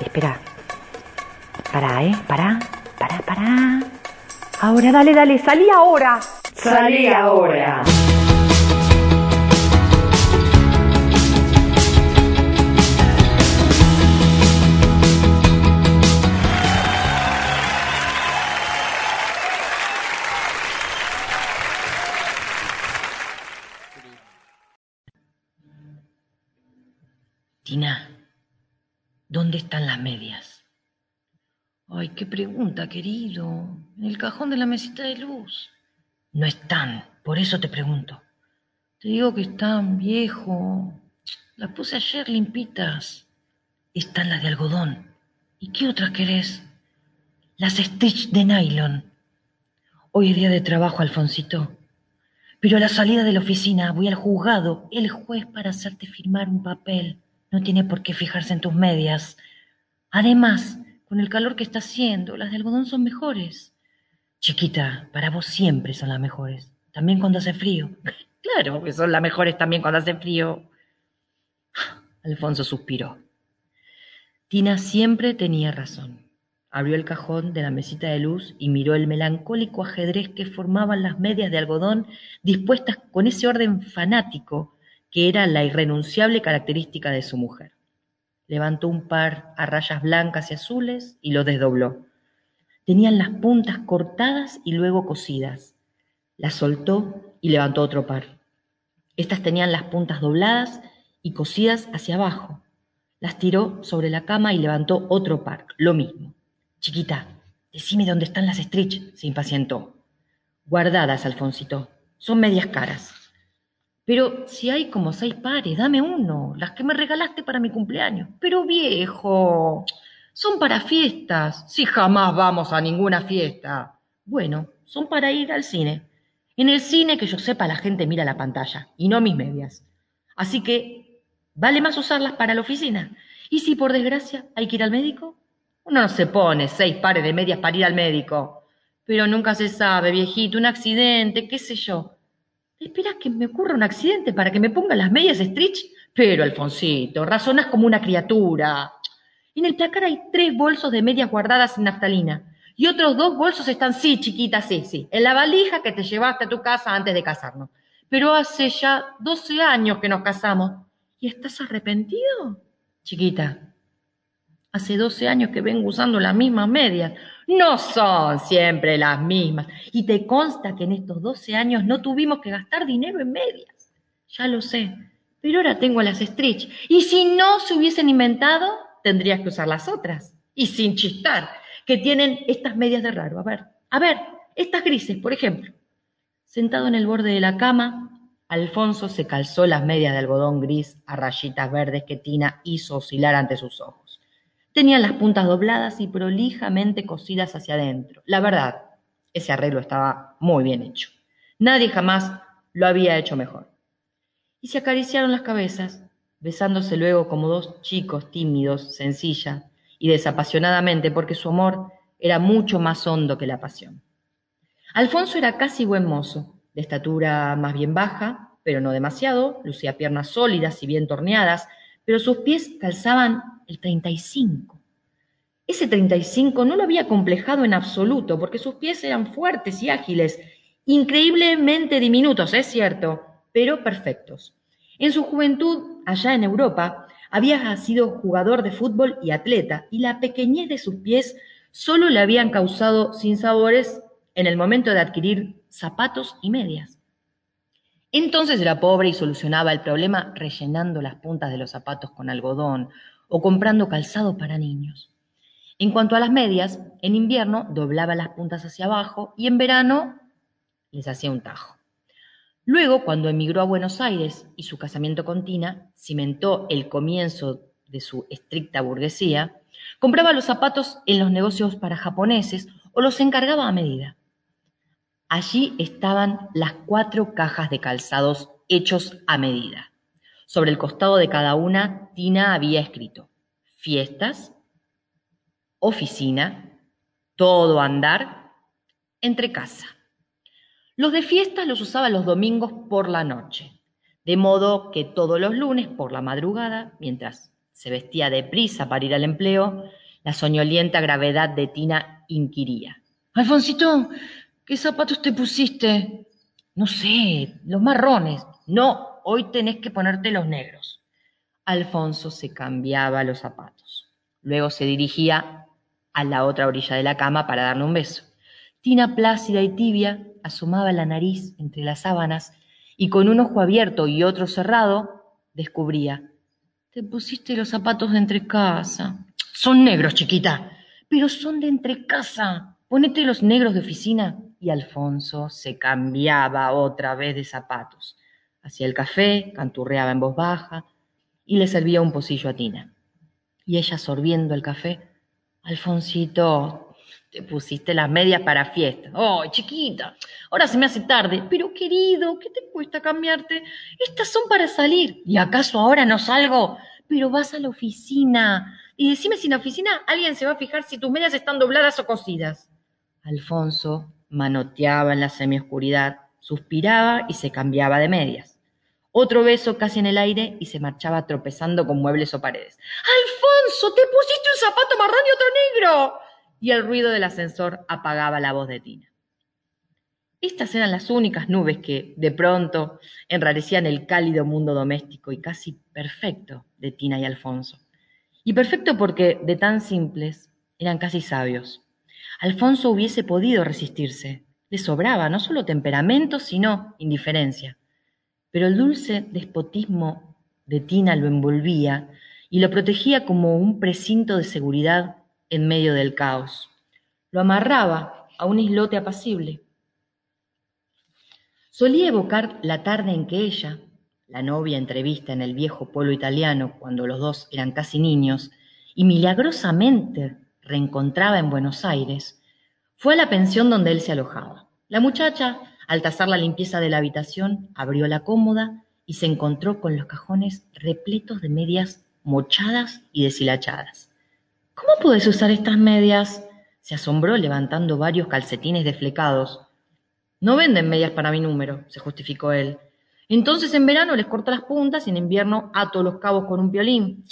Espera. Pará, ¿eh? Pará, pará, pará. Ahora, dale, dale, salí ahora. Salí ahora. ¿Dónde están las medias? Ay, qué pregunta, querido. En el cajón de la mesita de luz. No están, por eso te pregunto. Te digo que están, viejo. Las puse ayer limpitas. Están las de algodón. ¿Y qué otras querés? Las stitch de nylon. Hoy es día de trabajo, Alfonsito. Pero a la salida de la oficina voy al juzgado, el juez, para hacerte firmar un papel. No tiene por qué fijarse en tus medias. Además, con el calor que está haciendo, las de algodón son mejores. Chiquita, para vos siempre son las mejores. También cuando hace frío. Claro que son las mejores también cuando hace frío. Alfonso suspiró. Tina siempre tenía razón. Abrió el cajón de la mesita de luz y miró el melancólico ajedrez que formaban las medias de algodón dispuestas con ese orden fanático que era la irrenunciable característica de su mujer. Levantó un par a rayas blancas y azules y lo desdobló. Tenían las puntas cortadas y luego cosidas. Las soltó y levantó otro par. Estas tenían las puntas dobladas y cosidas hacia abajo. Las tiró sobre la cama y levantó otro par, lo mismo. Chiquita, decime dónde están las stritch, se impacientó. Guardadas, Alfonsito. Son medias caras. Pero si hay como seis pares, dame uno, las que me regalaste para mi cumpleaños. Pero viejo, son para fiestas. Si jamás vamos a ninguna fiesta. Bueno, son para ir al cine. En el cine, que yo sepa, la gente mira la pantalla y no mis medias. Así que vale más usarlas para la oficina. Y si por desgracia hay que ir al médico, uno no se pone seis pares de medias para ir al médico. Pero nunca se sabe, viejito, un accidente, qué sé yo. ¿Esperas que me ocurra un accidente para que me ponga las medias stretch? Pero, Alfonsito, razonas como una criatura. En el placar hay tres bolsos de medias guardadas en naftalina. Y otros dos bolsos están, sí, chiquita, sí, sí, en la valija que te llevaste a tu casa antes de casarnos. Pero hace ya 12 años que nos casamos. ¿Y estás arrepentido? Chiquita, hace 12 años que vengo usando las mismas medias. No son siempre las mismas. Y te consta que en estos 12 años no tuvimos que gastar dinero en medias. Ya lo sé. Pero ahora tengo las stretch. Y si no se hubiesen inventado, tendrías que usar las otras. Y sin chistar, que tienen estas medias de raro. A ver, a ver, estas grises, por ejemplo. Sentado en el borde de la cama, Alfonso se calzó las medias de algodón gris a rayitas verdes que Tina hizo oscilar ante sus ojos. Tenían las puntas dobladas y prolijamente cosidas hacia adentro. La verdad, ese arreglo estaba muy bien hecho. Nadie jamás lo había hecho mejor. Y se acariciaron las cabezas, besándose luego como dos chicos tímidos, sencilla y desapasionadamente, porque su amor era mucho más hondo que la pasión. Alfonso era casi buen mozo, de estatura más bien baja, pero no demasiado, lucía piernas sólidas y bien torneadas, pero sus pies calzaban el 35. Ese 35 no lo había complejado en absoluto, porque sus pies eran fuertes y ágiles, increíblemente diminutos, es cierto, pero perfectos. En su juventud, allá en Europa, había sido jugador de fútbol y atleta, y la pequeñez de sus pies solo le habían causado sinsabores en el momento de adquirir zapatos y medias. Entonces era pobre y solucionaba el problema rellenando las puntas de los zapatos con algodón o comprando calzado para niños. En cuanto a las medias, en invierno doblaba las puntas hacia abajo y en verano les hacía un tajo. Luego, cuando emigró a Buenos Aires y su casamiento con Tina cimentó el comienzo de su estricta burguesía, compraba los zapatos en los negocios para japoneses o los encargaba a medida. Allí estaban las cuatro cajas de calzados hechos a medida. Sobre el costado de cada una, Tina había escrito fiestas, oficina, todo andar, entre casa. Los de fiestas los usaba los domingos por la noche, de modo que todos los lunes por la madrugada, mientras se vestía deprisa para ir al empleo, la soñolienta gravedad de Tina inquiría. Alfonsito, ¿qué zapatos te pusiste? No sé, los marrones. No, hoy tenés que ponerte los negros. Alfonso se cambiaba los zapatos. Luego se dirigía a la otra orilla de la cama para darle un beso. Tina, plácida y tibia, asomaba la nariz entre las sábanas y con un ojo abierto y otro cerrado, descubría. Te pusiste los zapatos de entrecasa. Son negros, chiquita, pero son de entrecasa. Ponete los negros de oficina. Y Alfonso se cambiaba otra vez de zapatos. Hacía el café, canturreaba en voz baja y le servía un pocillo a Tina. Y ella sorbiendo el café, Alfonsito, te pusiste las medias para fiesta. ¡Oh, chiquita! Ahora se me hace tarde. Pero querido, ¿qué te cuesta cambiarte? Estas son para salir. ¿Y acaso ahora no salgo? Pero vas a la oficina. Y decime si en la oficina alguien se va a fijar si tus medias están dobladas o cosidas. Alfonso manoteaba en la semioscuridad, suspiraba y se cambiaba de medias. Otro beso casi en el aire y se marchaba tropezando con muebles o paredes. ¡Alfonso! ¡Te pusiste un zapato marrón y otro negro! y el ruido del ascensor apagaba la voz de Tina. Estas eran las únicas nubes que, de pronto, enrarecían el cálido mundo doméstico y casi perfecto de Tina y Alfonso. Y perfecto porque, de tan simples, eran casi sabios. Alfonso hubiese podido resistirse. Le sobraba no solo temperamento, sino indiferencia. Pero el dulce despotismo de Tina lo envolvía y lo protegía como un precinto de seguridad en medio del caos. Lo amarraba a un islote apacible. Solía evocar la tarde en que ella, la novia entrevista en el viejo pueblo italiano cuando los dos eran casi niños, y milagrosamente reencontraba en Buenos Aires, fue a la pensión donde él se alojaba. La muchacha, al tasar la limpieza de la habitación, abrió la cómoda y se encontró con los cajones repletos de medias mochadas y deshilachadas. ¿Cómo puedes usar estas medias? Se asombró levantando varios calcetines desflecados. No venden medias para mi número, se justificó él. Entonces en verano les corto las puntas y en invierno ato los cabos con un violín.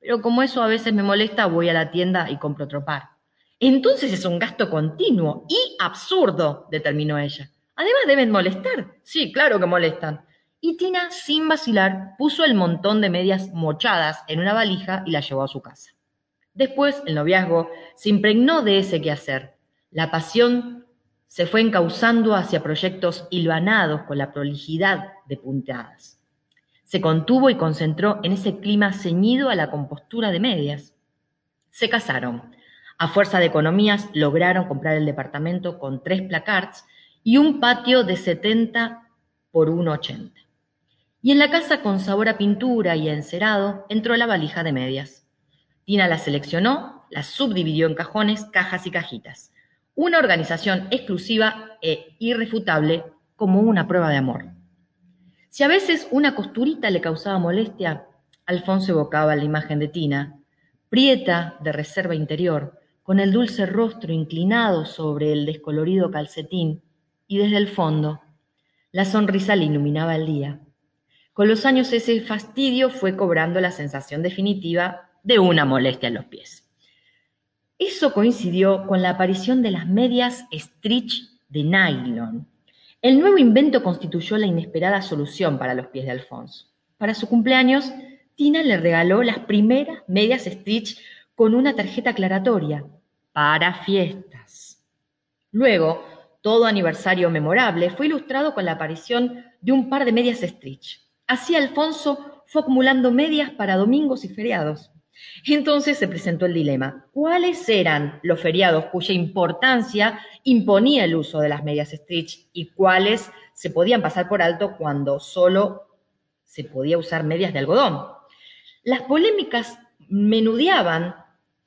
Pero como eso a veces me molesta, voy a la tienda y compro otro par. Entonces es un gasto continuo y absurdo, determinó ella. Además deben molestar. Sí, claro que molestan. Y Tina, sin vacilar, puso el montón de medias mochadas en una valija y la llevó a su casa. Después, el noviazgo se impregnó de ese quehacer. La pasión se fue encauzando hacia proyectos hilvanados con la prolijidad de puntadas. Se contuvo y concentró en ese clima ceñido a la compostura de medias. Se casaron. A fuerza de economías lograron comprar el departamento con tres placards y un patio de 70 por 1,80. Y en la casa con sabor a pintura y encerado entró la valija de medias. Tina las seleccionó, las subdividió en cajones, cajas y cajitas. Una organización exclusiva e irrefutable como una prueba de amor. Si a veces una costurita le causaba molestia, Alfonso evocaba la imagen de Tina, prieta de reserva interior, con el dulce rostro inclinado sobre el descolorido calcetín, y desde el fondo, la sonrisa le iluminaba el día. Con los años ese fastidio fue cobrando la sensación definitiva de una molestia en los pies. Eso coincidió con la aparición de las medias stretch de nylon. El nuevo invento constituyó la inesperada solución para los pies de Alfonso. Para su cumpleaños, Tina le regaló las primeras medias stretch con una tarjeta aclaratoria para fiestas. Luego, todo aniversario memorable fue ilustrado con la aparición de un par de medias stretch. Así Alfonso fue acumulando medias para domingos y feriados. Entonces se presentó el dilema. ¿Cuáles eran los feriados cuya importancia imponía el uso de las medias stretch y cuáles se podían pasar por alto cuando solo se podía usar medias de algodón? Las polémicas menudeaban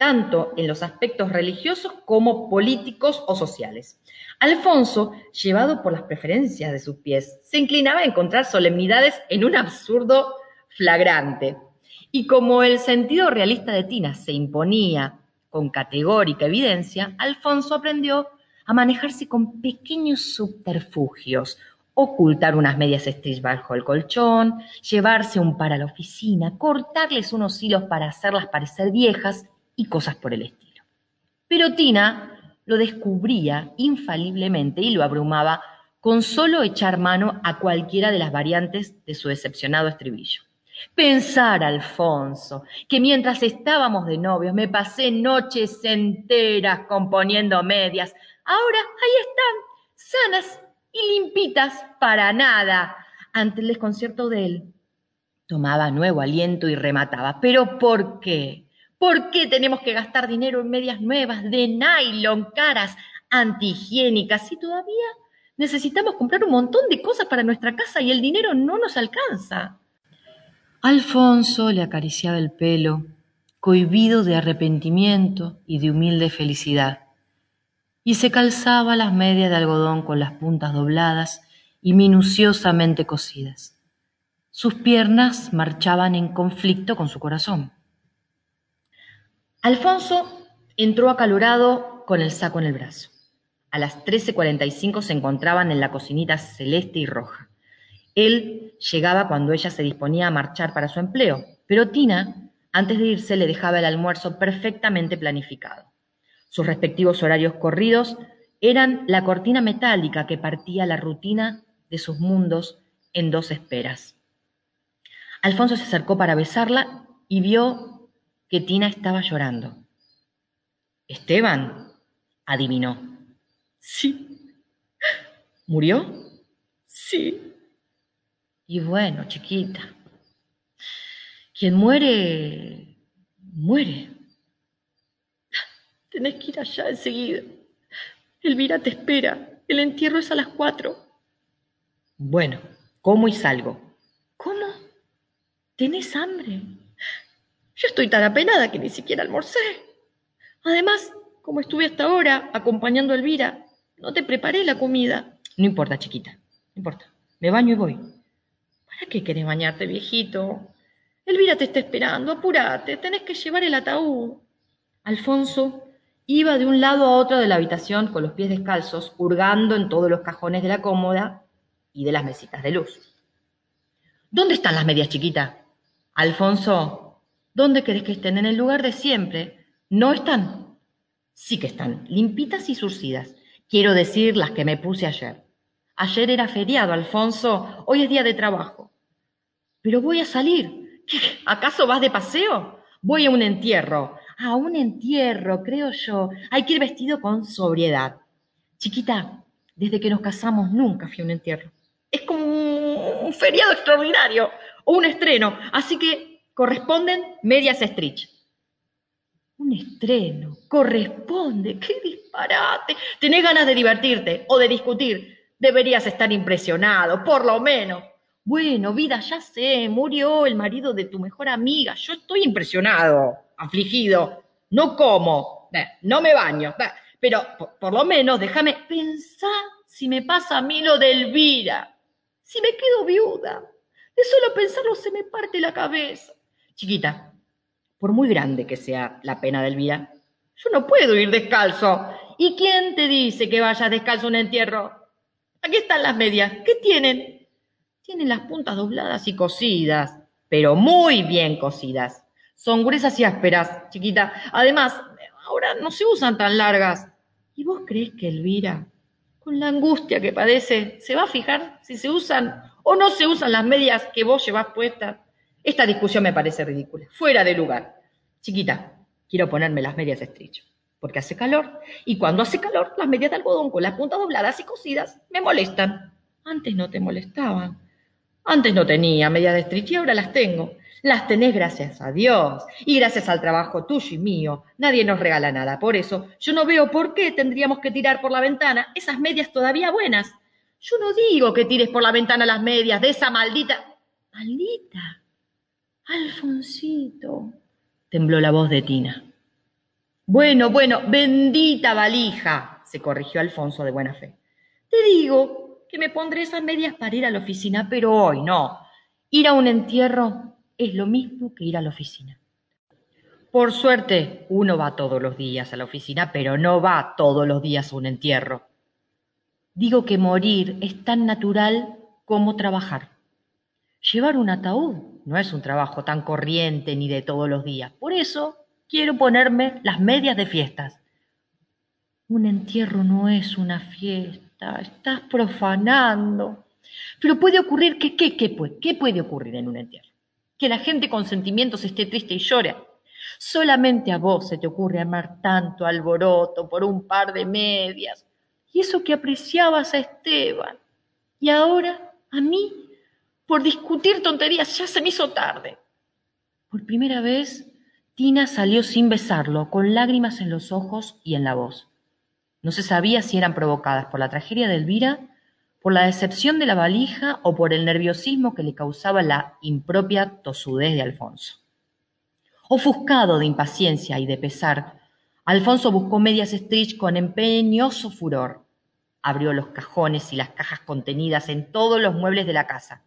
tanto en los aspectos religiosos como políticos o sociales. Alfonso, llevado por las preferencias de sus pies, se inclinaba a encontrar solemnidades en un absurdo flagrante. Y como el sentido realista de Tina se imponía con categórica evidencia, Alfonso aprendió a manejarse con pequeños subterfugios ocultar unas medias stretch bajo el colchón, llevarse un par a la oficina, cortarles unos hilos para hacerlas parecer viejas y cosas por el estilo. Pero Tina lo descubría infaliblemente y lo abrumaba con solo echar mano a cualquiera de las variantes de su decepcionado estribillo. Pensar, Alfonso, que mientras estábamos de novios me pasé noches enteras componiendo medias. Ahora ahí están, sanas y limpitas para nada. Ante el desconcierto de él, tomaba nuevo aliento y remataba. ¿Pero por qué? ¿Por qué tenemos que gastar dinero en medias nuevas, de nylon, caras, antihigiénicas, y todavía necesitamos comprar un montón de cosas para nuestra casa y el dinero no nos alcanza? Alfonso le acariciaba el pelo, cohibido de arrepentimiento y de humilde felicidad, y se calzaba las medias de algodón con las puntas dobladas y minuciosamente cosidas. Sus piernas marchaban en conflicto con su corazón. Alfonso entró acalorado con el saco en el brazo. A las 13.45 se encontraban en la cocinita celeste y roja. Él llegaba cuando ella se disponía a marchar para su empleo, pero Tina, antes de irse, le dejaba el almuerzo perfectamente planificado. Sus respectivos horarios corridos eran la cortina metálica que partía la rutina de sus mundos en dos esperas. Alfonso se acercó para besarla y vio que Tina estaba llorando. Esteban, adivinó. Sí. ¿Murió? Sí. Y bueno, chiquita, quien muere, muere. Tenés que ir allá enseguida. Elvira te espera. El entierro es a las cuatro. Bueno, como y salgo. ¿Cómo? ¿Tenés hambre? Yo estoy tan apenada que ni siquiera almorcé. Además, como estuve hasta ahora acompañando a Elvira, no te preparé la comida. No importa, chiquita, no importa. Me baño y voy. ¿Para qué querés bañarte, viejito? Elvira te está esperando, apúrate, tenés que llevar el ataúd. Alfonso iba de un lado a otro de la habitación con los pies descalzos, hurgando en todos los cajones de la cómoda y de las mesitas de luz. ¿Dónde están las medias, chiquita? Alfonso, ¿dónde querés que estén? En el lugar de siempre. ¿No están? Sí que están, limpitas y surcidas. Quiero decir las que me puse ayer. Ayer era feriado, Alfonso, hoy es día de trabajo. Pero voy a salir. ¿Acaso vas de paseo? Voy a un entierro. A un entierro, creo yo. Hay que ir vestido con sobriedad. Chiquita, desde que nos casamos nunca fui a un entierro. Es como un feriado extraordinario o un estreno. Así que corresponden medias stretch. Un estreno, corresponde, qué disparate. Tenés ganas de divertirte o de discutir. Deberías estar impresionado, por lo menos. Bueno, vida, ya sé, murió el marido de tu mejor amiga. Yo estoy impresionado, afligido. No como, no me baño, pero por, lo menos déjame pensar si me pasa a mí lo de Elvira. Si me quedo viuda. De solo pensarlo se me parte la cabeza. Chiquita, por muy grande que sea la pena de Elvira, yo no puedo ir descalzo. ¿Y quién te dice que vayas descalzo a un entierro? Aquí están las medias. ¿Qué tienen? Tienen las puntas dobladas y cosidas, pero muy bien cosidas. Son gruesas y ásperas, chiquita. Además, ahora no se usan tan largas. ¿Y vos crees que Elvira, con la angustia que padece, se va a fijar si se usan o no se usan las medias que vos llevás puestas? Esta discusión me parece ridícula, fuera de lugar. Chiquita, quiero ponerme las medias estrecho, porque hace calor, y cuando hace calor, las medias de algodón con las puntas dobladas y cosidas me molestan. Antes no te molestaban. Antes no tenía medias de stretch y ahora las tengo. Las tenés gracias a Dios y gracias al trabajo tuyo y mío. Nadie nos regala nada. Por eso yo no veo por qué tendríamos que tirar por la ventana esas medias todavía buenas. Yo no digo que tires por la ventana las medias de esa maldita... Maldita. Alfonsito. Tembló la voz de Tina. Bueno, bueno, bendita valija, se corrigió Alfonso de buena fe. Te digo que me pondré esas medias para ir a la oficina, pero hoy no. Ir a un entierro es lo mismo que ir a la oficina. Por suerte, uno va todos los días a la oficina, pero no va todos los días a un entierro. Digo que morir es tan natural como trabajar. Llevar un ataúd no es un trabajo tan corriente ni de todos los días. Por eso quiero ponerme las medias de fiestas. Un entierro no es una fiesta, estás profanando. Pero puede ocurrir que, ¿qué, qué, puede, ¿qué puede ocurrir en un entierro? Que la gente con sentimientos esté triste y llore. Solamente a vos se te ocurre amar tanto alboroto por un par de medias. Y eso que apreciabas a Esteban. Y ahora, a mí, por discutir tonterías, ya se me hizo tarde. Por primera vez, Tina salió sin besarlo, con lágrimas en los ojos y en la voz. No se sabía si eran provocadas por la tragedia de Elvira, por la decepción de la valija o por el nerviosismo que le causaba la impropia tosudez de Alfonso. Ofuscado de impaciencia y de pesar, Alfonso buscó medias stritch con empeñoso furor. Abrió los cajones y las cajas contenidas en todos los muebles de la casa.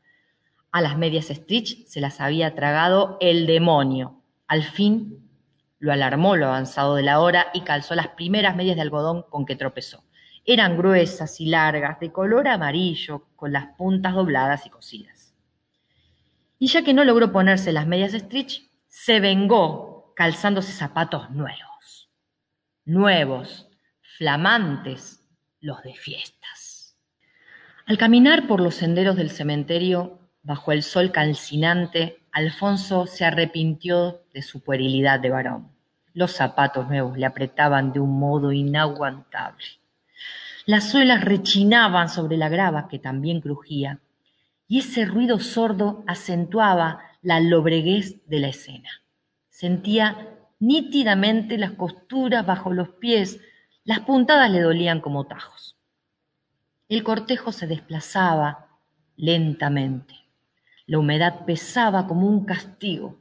A las medias Stitch se las había tragado el demonio. Al fin lo alarmó lo avanzado de la hora y calzó las primeras medias de algodón con que tropezó. Eran gruesas y largas, de color amarillo, con las puntas dobladas y cosidas. Y ya que no logró ponerse las medias Stitch, se vengó calzándose zapatos nuevos. Nuevos, flamantes, los de fiestas. Al caminar por los senderos del cementerio, Bajo el sol calcinante, Alfonso se arrepintió de su puerilidad de varón. Los zapatos nuevos le apretaban de un modo inaguantable. Las suelas rechinaban sobre la grava que también crujía, y ese ruido sordo acentuaba la lobreguez de la escena. Sentía nítidamente las costuras bajo los pies, las puntadas le dolían como tajos. El cortejo se desplazaba lentamente. La humedad pesaba como un castigo.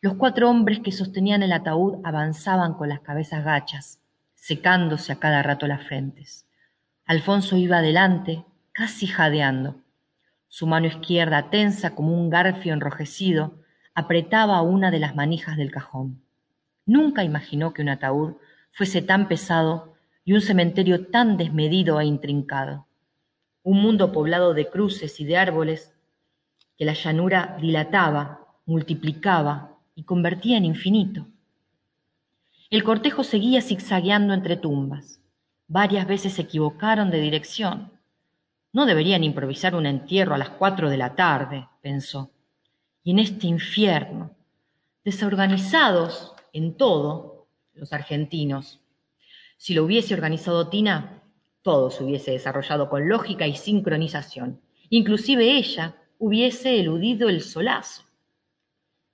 Los cuatro hombres que sostenían el ataúd avanzaban con las cabezas gachas, secándose a cada rato las frentes. Alfonso iba adelante, casi jadeando. Su mano izquierda, tensa como un garfio enrojecido, apretaba una de las manijas del cajón. Nunca imaginó que un ataúd fuese tan pesado y un cementerio tan desmedido e intrincado. Un mundo poblado de cruces y de árboles que la llanura dilataba, multiplicaba y convertía en infinito. El cortejo seguía zigzagueando entre tumbas. Varias veces se equivocaron de dirección. No deberían improvisar un entierro a las cuatro de la tarde, pensó. Y en este infierno, desorganizados en todo, los argentinos. Si lo hubiese organizado Tina, todo se hubiese desarrollado con lógica y sincronización. Inclusive ella, hubiese eludido el solazo.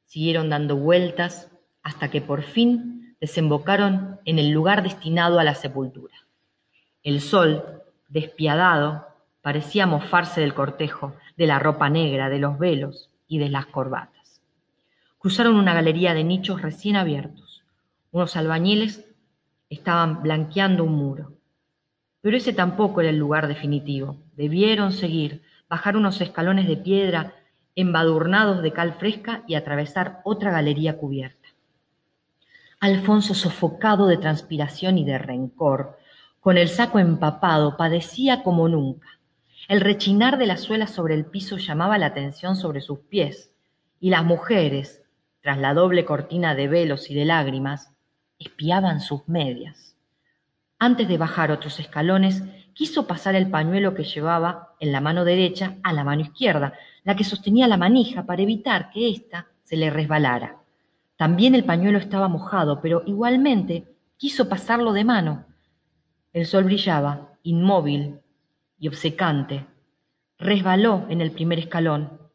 Siguieron dando vueltas hasta que por fin desembocaron en el lugar destinado a la sepultura. El sol, despiadado, parecía mofarse del cortejo, de la ropa negra, de los velos y de las corbatas. Cruzaron una galería de nichos recién abiertos. Unos albañiles estaban blanqueando un muro. Pero ese tampoco era el lugar definitivo. Debieron seguir bajar unos escalones de piedra embadurnados de cal fresca y atravesar otra galería cubierta. Alfonso, sofocado de transpiración y de rencor, con el saco empapado, padecía como nunca. El rechinar de las suelas sobre el piso llamaba la atención sobre sus pies, y las mujeres, tras la doble cortina de velos y de lágrimas, espiaban sus medias. Antes de bajar otros escalones, quiso pasar el pañuelo que llevaba en la mano derecha a la mano izquierda, la que sostenía la manija para evitar que ésta se le resbalara. También el pañuelo estaba mojado, pero igualmente quiso pasarlo de mano. El sol brillaba, inmóvil y obcecante. Resbaló en el primer escalón.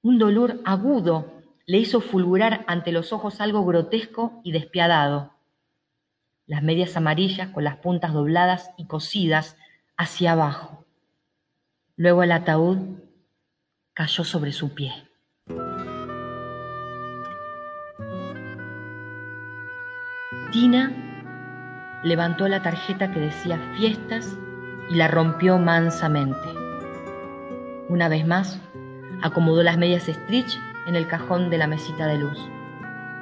Un dolor agudo le hizo fulgurar ante los ojos algo grotesco y despiadado las medias amarillas con las puntas dobladas y cosidas hacia abajo. Luego el ataúd cayó sobre su pie. Tina levantó la tarjeta que decía fiestas y la rompió mansamente. Una vez más, acomodó las medias stitch en el cajón de la mesita de luz.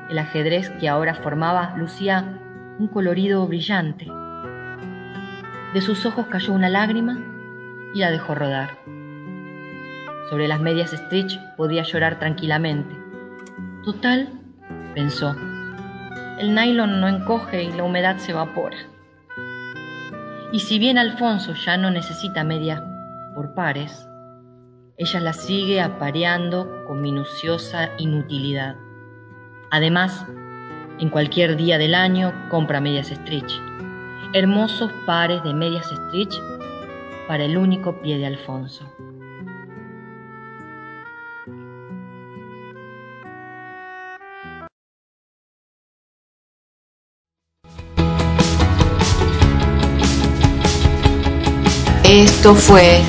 El ajedrez que ahora formaba lucía un colorido brillante. De sus ojos cayó una lágrima y la dejó rodar. Sobre las medias Stitch podía llorar tranquilamente. Total, pensó, el nylon no encoge y la humedad se evapora. Y si bien Alfonso ya no necesita medias por pares, ella las sigue apareando con minuciosa inutilidad. Además, en cualquier día del año compra medias stretch. Hermosos pares de medias stretch para el único pie de Alfonso. Esto fue